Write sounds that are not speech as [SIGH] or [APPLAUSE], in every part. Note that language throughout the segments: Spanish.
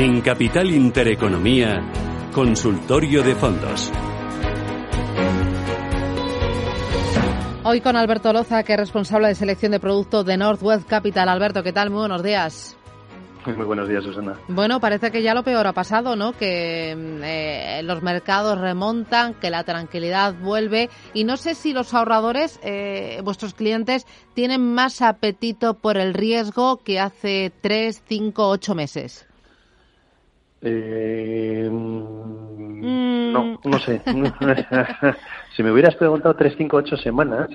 En Capital Intereconomía, Consultorio de Fondos. Hoy con Alberto Loza, que es responsable de selección de producto de Northwest Capital. Alberto, ¿qué tal? Muy buenos días. Muy buenos días, Susana. Bueno, parece que ya lo peor ha pasado, ¿no? Que eh, los mercados remontan, que la tranquilidad vuelve y no sé si los ahorradores, eh, vuestros clientes, tienen más apetito por el riesgo que hace tres, cinco, ocho meses. Eh, mm. No, no sé. [LAUGHS] si me hubieras preguntado 3, 5, 8 semanas,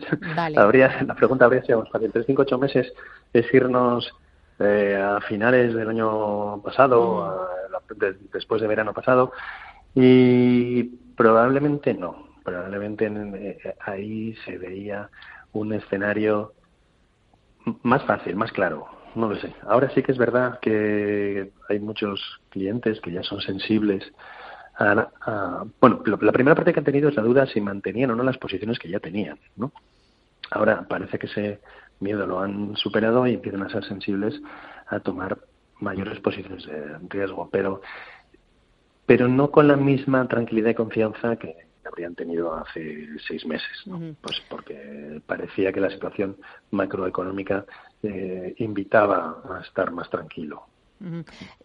habría, la pregunta habría sido fácil. 3, 5, 8 meses es irnos eh, a finales del año pasado, mm. después de verano pasado, y probablemente no. Probablemente eh, ahí se veía un escenario más fácil, más claro no lo sé. Ahora sí que es verdad que hay muchos clientes que ya son sensibles a, bueno, la primera parte que han tenido es la duda si mantenían o no las posiciones que ya tenían, ¿no? Ahora parece que ese miedo lo han superado y empiezan a ser sensibles a tomar mayores posiciones de riesgo, pero pero no con la misma tranquilidad y confianza que habrían tenido hace seis meses, pues porque parecía que la situación macroeconómica eh, invitaba a estar más tranquilo.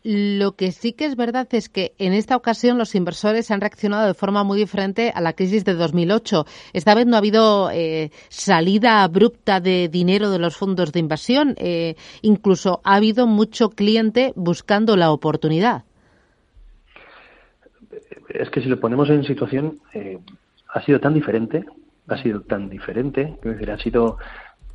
Lo que sí que es verdad es que en esta ocasión los inversores han reaccionado de forma muy diferente a la crisis de 2008. Esta vez no ha habido eh, salida abrupta de dinero de los fondos de inversión. Eh, incluso ha habido mucho cliente buscando la oportunidad. Es que si lo ponemos en situación, ha sido tan diferente, ha sido tan diferente, que ha sido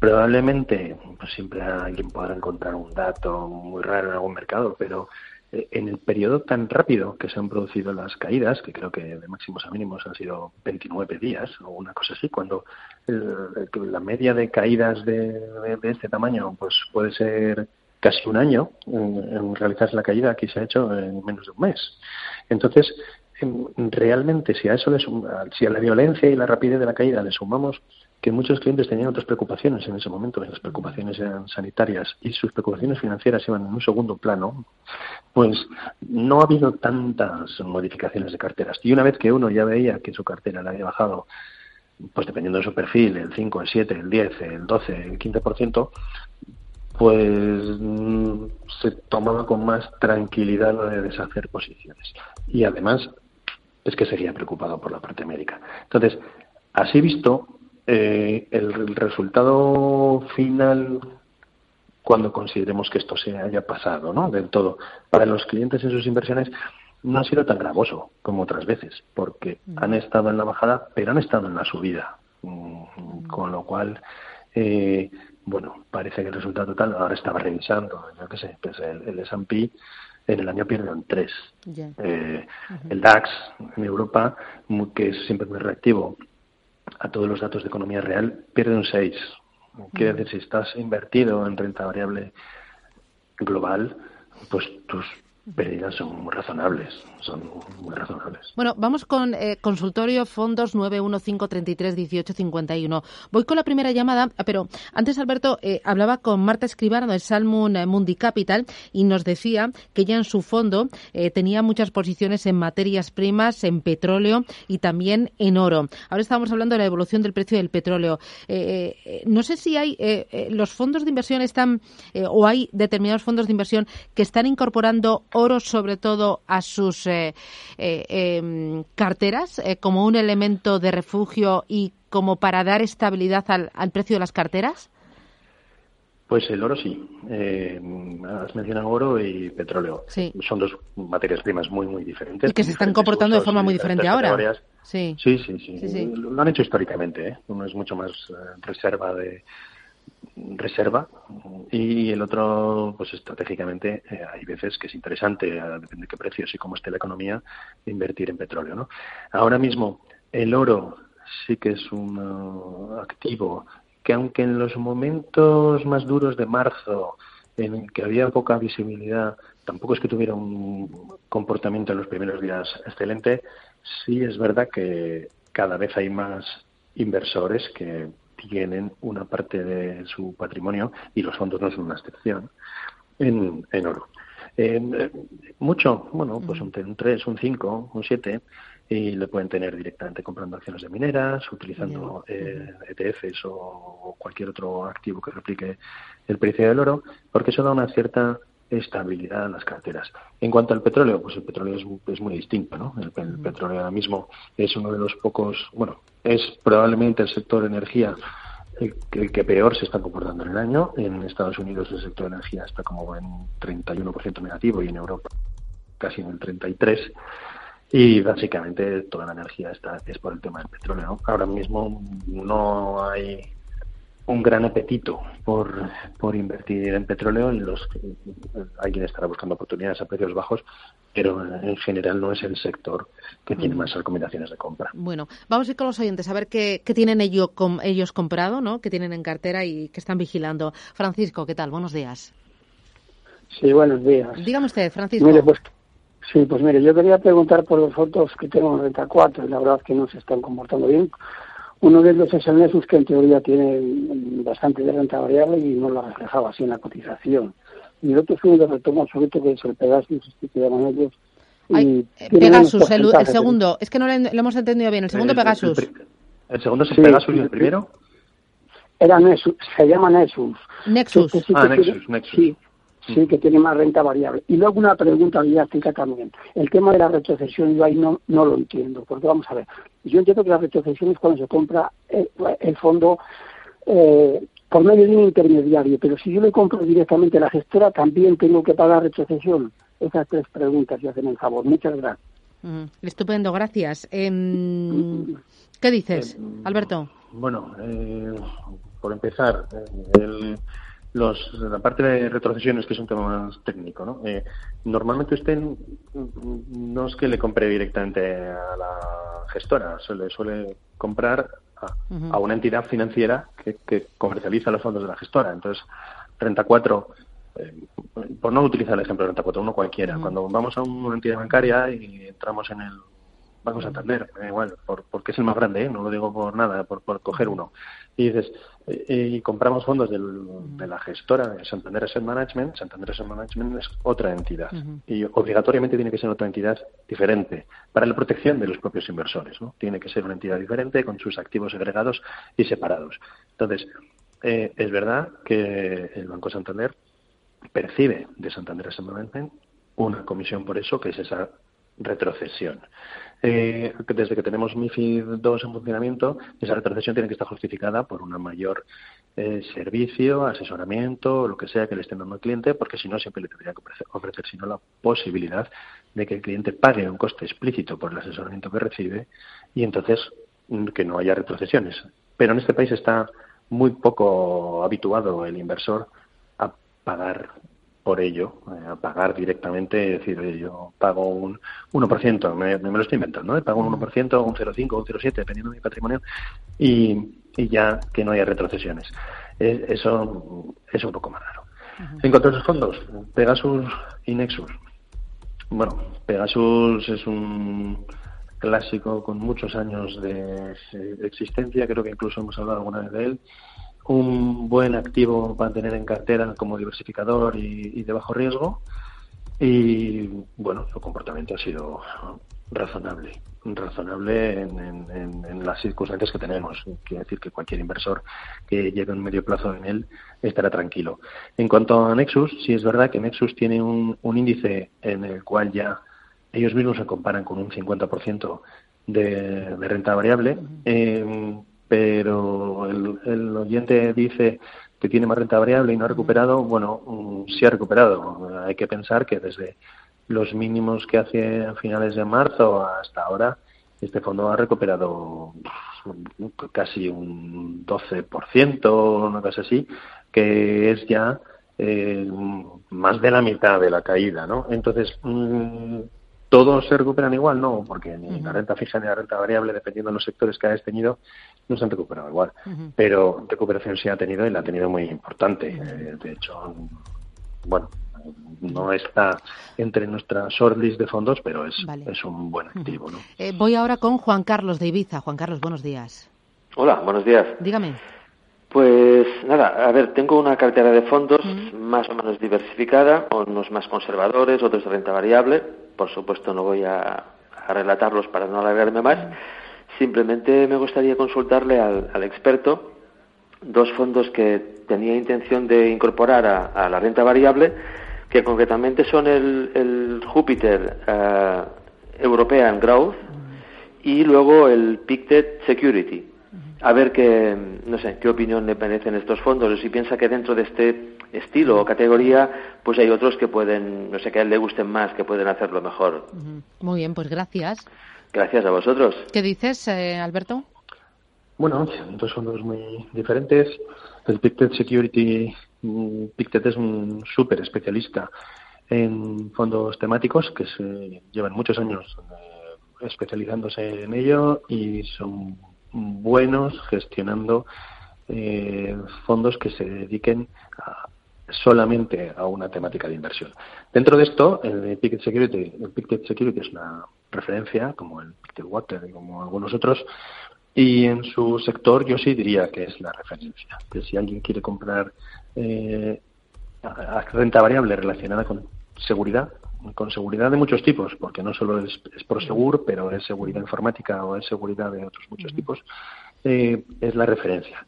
Probablemente, pues siempre alguien podrá encontrar un dato muy raro en algún mercado, pero eh, en el periodo tan rápido que se han producido las caídas, que creo que de máximos a mínimos han sido 29 días o una cosa así, cuando la media de caídas de, este tamaño pues puede ser casi un año en, realizarse la caída, aquí se ha hecho en menos de un mes. Entonces, em, realmente si a eso le si a la violencia y la rapidez de la caída le sumamos que muchos clientes tenían otras preocupaciones en ese momento, las preocupaciones eran sanitarias y sus preocupaciones financieras iban en un segundo plano, pues no ha habido tantas modificaciones de carteras. Y una vez que uno ya veía que su cartera le había bajado, pues dependiendo de su perfil, el 5, el 7, el 10, el 12, el 15%, pues mm, se tomaba con más tranquilidad lo de deshacer posiciones. Y además es que sería preocupado por la parte médica. Entonces, así visto, eh, el resultado final cuando consideremos que esto se haya pasado, ¿no? Del todo. Para los clientes en sus inversiones no ha sido tan gravoso como otras veces, porque mm. han estado en la bajada, pero han estado en la subida. Mm, con lo cual, eh, bueno, parece que el resultado total, ahora estaba revisando, yo qué sé, pues el, el S&P en el año pierden tres. Eh, el DAX en Europa, que es siempre muy reactivo, a todos los datos de economía real, pierde un 6. Quiere decir, si estás invertido en renta variable global, pues tus pérdidas son muy razonables, son muy razonables. Bueno, vamos con eh, consultorio fondos 915331851. Voy con la primera llamada, pero antes Alberto eh, hablaba con Marta Escribano de Salmon Mundi Capital y nos decía que ya en su fondo eh, tenía muchas posiciones en materias primas, en petróleo y también en oro. Ahora estamos hablando de la evolución del precio del petróleo. no sé si hay los fondos de inversión están o hay determinados fondos de inversión que están incorporando oro sobre todo a sus eh, eh, em, carteras eh, como un elemento de refugio y como para dar estabilidad al, precio de las carteras? Pues el oro sí. Eh, has mencionado oro y petróleo. Son dos materias primas muy, muy diferentes. Y que se están comportando de forma muy diferente ahora. Sí. Sí, sí, sí, Lo han hecho históricamente. ¿eh? Uno es mucho más eh, reserva de reserva y el otro, pues estratégicamente, eh, hay veces que es interesante, depende de qué precios y cómo esté la economía, invertir en petróleo. ¿no? Ahora mismo, el oro sí que es un uh, activo que aunque en los momentos más duros de marzo, en que había poca visibilidad, tampoco es que tuviera un comportamiento en los primeros días excelente, sí es verdad que cada vez hay más inversores que tienen una parte de su patrimonio, y los fondos no son una excepción, en, oro. Eh, mucho, bueno, pues un, un 3, un 5, un 7, y le pueden tener directamente comprando acciones de mineras, utilizando eh, ETFs o cualquier otro activo que replique el precio del oro, porque eso da una cierta estabilidad a las carteras. En cuanto al petróleo, pues el petróleo es, muy distinto, ¿no? El, petróleo ahora mismo es uno de los pocos, bueno, es probablemente el sector energía el, el, que peor se está comportando en el año. En Estados Unidos el sector de energía está como en 31% negativo y en Europa casi en el 33%. Y básicamente toda la energía está es por el tema del petróleo. Ahora mismo no hay un gran apetito por, por invertir en petróleo y los alguien estará buscando oportunidades a precios bajos pero en general no es el sector que tiene mm. más recomendaciones de compra. Bueno, vamos a ir con los oyentes a ver qué, qué tienen ellos, ellos comprado, ¿no? qué tienen en cartera y qué están vigilando. Francisco, ¿qué tal? Buenos días. Sí, buenos días. Dígame usted, Francisco. pues Sí, pues mire, yo quería preguntar por los fotos que tengo en Renta 4 y la verdad es que no se están comportando bien. Uno de ellos es el Nesus, que en teoría tiene bastante de renta variable y no lo ha reflejado así en la cotización. Y el otro es uno de retomo absoluto, que es el Pegasus, este que llaman ellos. Eh, Pegasus, el, segundo. Es que no lo, hemos entendido bien. El segundo Pegasus. El, segundo es el Pegasus y el primero. Era Nesus, se llama Nesus. Nexus. ah, Nexus, Nexus. Sí, sí que tiene más renta variable. Y luego una pregunta didáctica también. El tema de la retrocesión yo ahí no, no lo entiendo, porque vamos a ver, yo entiendo que la retrocesión es cuando se compra el, fondo eh, por medio de un intermediario, pero si yo le compro directamente a la gestora, también tengo que pagar retrocesión. Esas tres preguntas y hacen el favor. Muchas gracias. estupendo, gracias. Em, ¿Qué dices, eh, Alberto? Bueno, eh, por empezar, el los, la parte de retrocesiones, que es un tema más técnico, ¿no? Eh, normalmente usted no es que le compre directamente a la gestora, se le suele comprar a, una entidad financiera que, comercializa los fondos de la gestora. Entonces, Renta 4, eh, por no utilizar el ejemplo de Renta 4, uno cualquiera, cuando vamos a una entidad bancaria y entramos en el Banco Santander, igual, por, porque es el más grande, ¿eh? no lo digo por nada, por, por coger uno. Y dices, eh, y compramos fondos de la gestora de Santander Asset Management, Santander Asset Management es otra entidad y obligatoriamente tiene que ser otra entidad diferente para la protección de los propios inversores. ¿no? Tiene que ser una entidad diferente con sus activos segregados y separados. Entonces, eh, es verdad que el Banco Santander percibe de Santander Asset Management una comisión por eso, que es esa retrocesión. Eh, desde que tenemos MIFID 2 en funcionamiento, esa retrocesión tiene que estar justificada por un mayor eh, servicio, asesoramiento, lo que sea que le estén dando al cliente, porque si no, siempre le tendría que ofrecer, sino la posibilidad de que el cliente pague un coste explícito por el asesoramiento que recibe y entonces mm, que no haya retrocesiones. Pero en este país está muy poco habituado el inversor a pagar por ello, eh, pagar directamente, es decir, yo pago un 1%, me, me lo estoy inventando, ¿eh? pago un 1%, un 0,5, un 0,7, dependiendo de mi patrimonio, y, y ya que no haya retrocesiones. Eh, eso es un poco más raro. En cuanto a esos fondos, Pegasus y Nexus. Bueno, Pegasus es un clásico con muchos años de existencia, creo que incluso hemos hablado alguna vez de él un buen activo para tener en cartera como diversificador y, de bajo riesgo. Y bueno, su comportamiento ha sido razonable, razonable en, las circunstancias que tenemos. Quiere decir que cualquier inversor que lleve un medio plazo en él estará tranquilo. En cuanto a Nexus, sí es verdad que Nexus tiene un, índice en el cual ya ellos mismos se comparan con un 50% de, de renta variable pero el, oyente dice que tiene más renta variable y no ha recuperado, bueno, mm, sí ha recuperado. Hay que pensar que desde los mínimos que hace a finales de marzo hasta ahora, este fondo ha recuperado casi un 12%, una cosa así, que es ya eh, más de la mitad de la caída, ¿no? Entonces, mm, ¿todos se recuperan igual? No, porque ni la renta fija ni la renta variable, dependiendo de los sectores que hayas tenido, no se han recuperado igual. Pero recuperación sí ha tenido y la ha tenido muy importante. Eh, de hecho, bueno, no está entre nuestra shortlist de fondos, pero es, es un buen activo. ¿no? Eh, voy ahora con Juan Carlos de Ibiza. Juan Carlos, buenos días. Hola, buenos días. Dígame. Pues nada, a ver, tengo una cartera de fondos más o menos diversificada, unos más conservadores, otros de renta variable. Por supuesto, no voy a, relatarlos para no alargarme más. Simplemente me gustaría consultarle al, experto dos fondos que tenía intención de incorporar a, la renta variable, que concretamente son el, Júpiter uh, European Growth y luego el Pictet Security a ver qué, no sé, qué opinión le merecen estos fondos o si piensa que dentro de este estilo o categoría, pues hay otros que pueden, no sé, que a él le gusten más, que pueden hacerlo mejor. Muy bien, pues gracias. Gracias a vosotros. ¿Qué dices, eh, Alberto? Bueno, dos fondos muy diferentes. El Pictet Security, mm, Pictet es un súper especialista en fondos temáticos que se llevan muchos años eh, especializándose en ello y son buenos gestionando eh, fondos que se dediquen solamente a una temática de inversión. Dentro de esto, el Pictet Security, el Pictet Security es una referencia, como el Pictet Water y como algunos otros, y en su sector yo sí diría que es la referencia. Que si alguien quiere comprar eh, renta variable relacionada con seguridad, con seguridad de muchos tipos, porque no solo es, es Prosegur, pero es seguridad informática o es seguridad de otros muchos tipos, eh, es la referencia.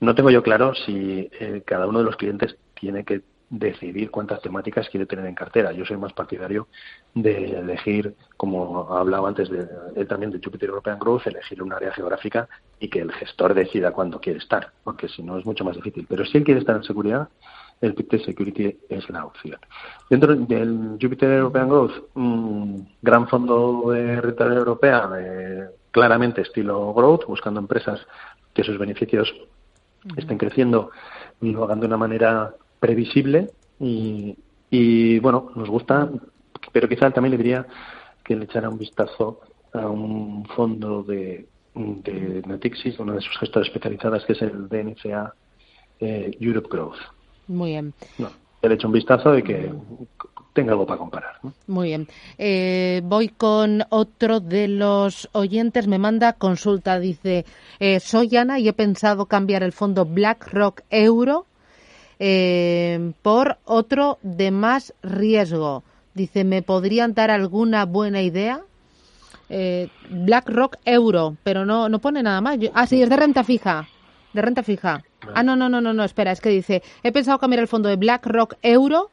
No tengo yo claro si eh, cada uno de los clientes tiene que decidir cuántas temáticas quiere tener en cartera. Yo soy más partidario de elegir, como hablaba antes de, eh, también de Jupiter European Growth, elegir un área geográfica y que el gestor decida cuándo quiere estar, porque si no es mucho más difícil. Pero si él quiere estar en seguridad, el Pictet Security es la opción. Dentro del Jupiter European Growth, un gran fondo de renta europea, claramente estilo growth, buscando empresas que sus beneficios estén creciendo y lo hagan de una manera previsible y, bueno, nos gusta, pero quizá también le diría que le echara un vistazo a un fondo de, de Natixis, una de sus gestoras especializadas, que es el DNCA eh, Europe Growth. Muy bien. No, le hecho un vistazo de que tenga algo para comparar. Muy bien. Eh, voy con otro de los oyentes. Me manda consulta. Dice, eh, soy Ana y he pensado cambiar el fondo BlackRock Euro eh, por otro de más riesgo. Dice, ¿me podrían dar alguna buena idea? BlackRock Euro, pero no, no pone nada más. ah, sí, es de renta fija. De renta fija. Ah, no, no, no, no, no, espera, es que dice, he pensado cambiar el fondo de BlackRock Euro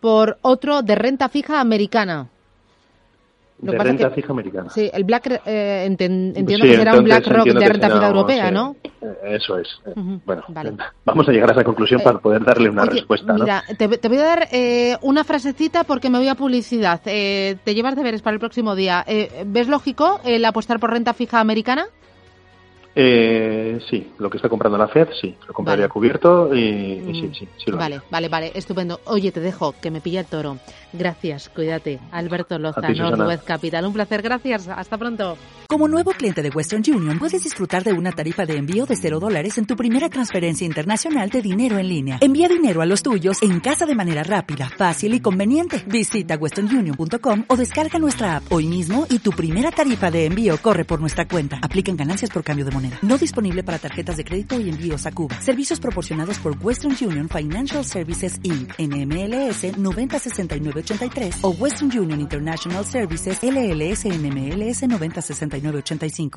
por otro de renta fija americana. de renta fija americana. Sí, el Black, eh, entiendo que será un BlackRock de renta fija europea, ¿no? Eh, eso es. Eh, bueno, [LAUGHS] vamos a llegar a esa conclusión para poder darle una respuesta. Mira, te, te, voy a dar una frasecita porque me voy a publicidad. te llevas deberes para el próximo día. ¿Ves lógico el apostar por renta fija americana? Eh, sí, lo que está comprando la Fed, sí, lo compraría cubierto y, sí, sí, sí Vale, vale, vale, estupendo. Oye, te dejo, que me pilla el toro. Gracias, cuídate. Alberto Loza, Northwest Capital. Un placer, gracias. Hasta pronto. Como nuevo cliente de Western Union, puedes disfrutar de una tarifa de envío de cero dólares en tu primera transferencia internacional de dinero en línea. Envía dinero a los tuyos en casa de manera rápida, fácil y conveniente. Visita westernunion.com o descarga nuestra app hoy mismo y tu primera tarifa de envío corre por nuestra cuenta. Aplican ganancias por cambio de moneda. No disponible para tarjetas de crédito y envíos a Cuba. Servicios proporcionados por Western Union Financial Services Inc. NMLS 906983 o Western Union International Services LLS NMLS 906985.